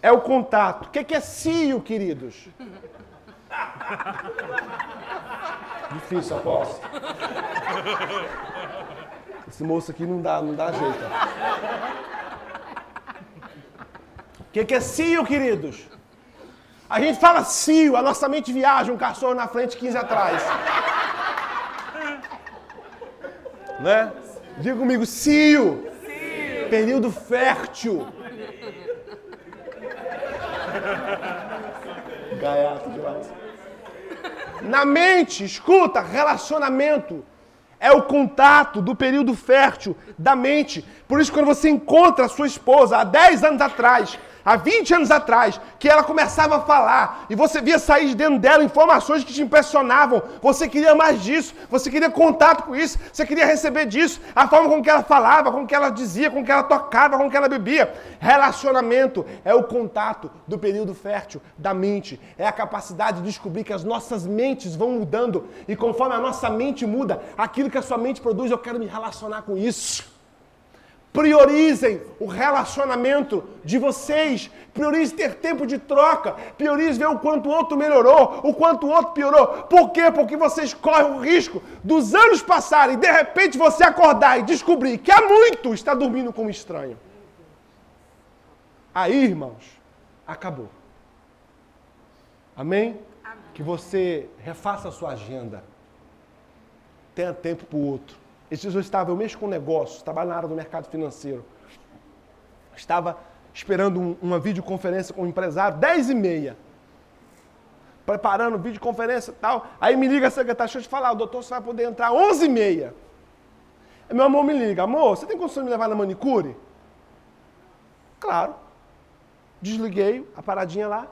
É o contato. O que é cio, queridos? Difícil, aposto. Esse moço aqui não dá, não dá jeito. O que, que é cio, queridos? A gente fala cio, a nossa mente viaja, um cachorro na frente, 15 atrás. né? Diga comigo, cio. cio. Período fértil. Gaiato demais. Na mente, escuta, relacionamento é o contato do período fértil da mente. Por isso, quando você encontra a sua esposa há 10 anos atrás, há 20 anos atrás, que ela começava a falar e você via sair de dentro dela informações que te impressionavam, você queria mais disso, você queria contato com isso, você queria receber disso, a forma com que ela falava, com que ela dizia, com que ela tocava, com que ela bebia. Relacionamento é o contato do período fértil da mente, é a capacidade de descobrir que as nossas mentes vão mudando e conforme a nossa mente muda, aquilo que a sua mente produz, eu quero me relacionar com isso. Priorizem o relacionamento de vocês. Priorize ter tempo de troca. Priorize ver o quanto o outro melhorou, o quanto o outro piorou. Por quê? Porque vocês correm o risco dos anos passarem e de repente você acordar e descobrir que há muito está dormindo como estranho. Aí, irmãos, acabou. Amém? Amém? Que você refaça a sua agenda. Tenha tempo para o outro. Esses eu estava, eu mexo com negócios, trabalho na área do mercado financeiro. Estava esperando um, uma videoconferência com um empresário, 10 e meia. Preparando videoconferência e tal. Aí me liga a secretária, deixa eu te falar, o doutor você vai poder entrar 11 e meia. Meu amor me liga, amor, você tem condição de me levar na manicure? Claro. Desliguei a paradinha lá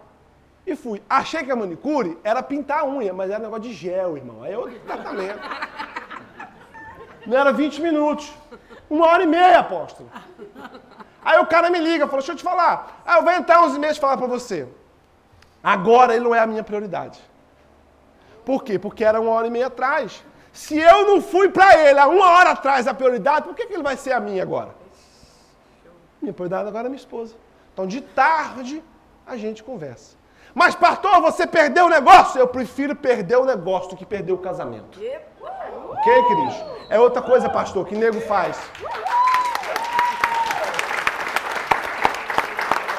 e fui. Achei que a manicure era pintar a unha, mas era negócio de gel, irmão. Aí outro tratamento. Não era 20 minutos. Uma hora e meia, apóstolo. Aí o cara me liga, falou, deixa eu te falar. Ah, eu vou entrar 11 meses falar para você. Agora ele não é a minha prioridade. Por quê? Porque era uma hora e meia atrás. Se eu não fui para ele há uma hora atrás a prioridade, por que, que ele vai ser a minha agora? Minha prioridade agora é minha esposa. Então, de tarde, a gente conversa. Mas, pastor, você perdeu o negócio? Eu prefiro perder o negócio do que perder o casamento. Queridos? É outra coisa, pastor, que nego faz.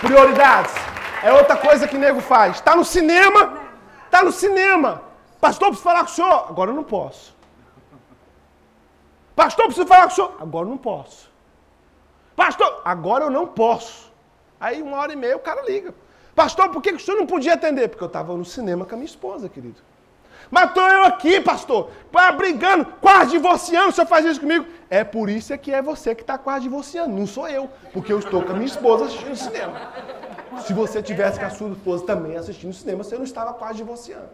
Prioridades. É outra coisa que nego faz. Está no cinema? Está no cinema. Pastor, preciso falar com o senhor. Agora eu não posso. Pastor, preciso falar com o senhor. Agora eu não posso. Pastor, agora eu não posso. Aí uma hora e meia o cara liga. Pastor, por que o senhor não podia atender? Porque eu estava no cinema com a minha esposa, querido. Mas estou eu aqui, pastor, brigando, quase divorciando, o senhor faz isso comigo. É por isso que é você que está quase divorciando, não sou eu. Porque eu estou com a minha esposa assistindo cinema. Se você tivesse com a sua esposa também assistindo cinema, você não estava quase divorciando.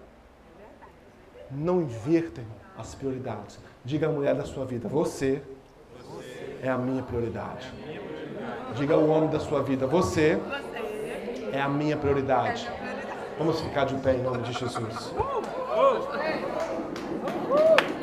Não inverta, as prioridades. Diga à mulher da sua vida, você é a minha prioridade. Diga ao homem da sua vida, você é a minha prioridade. Vamos ficar de pé em nome de Jesus. Uh! Uh!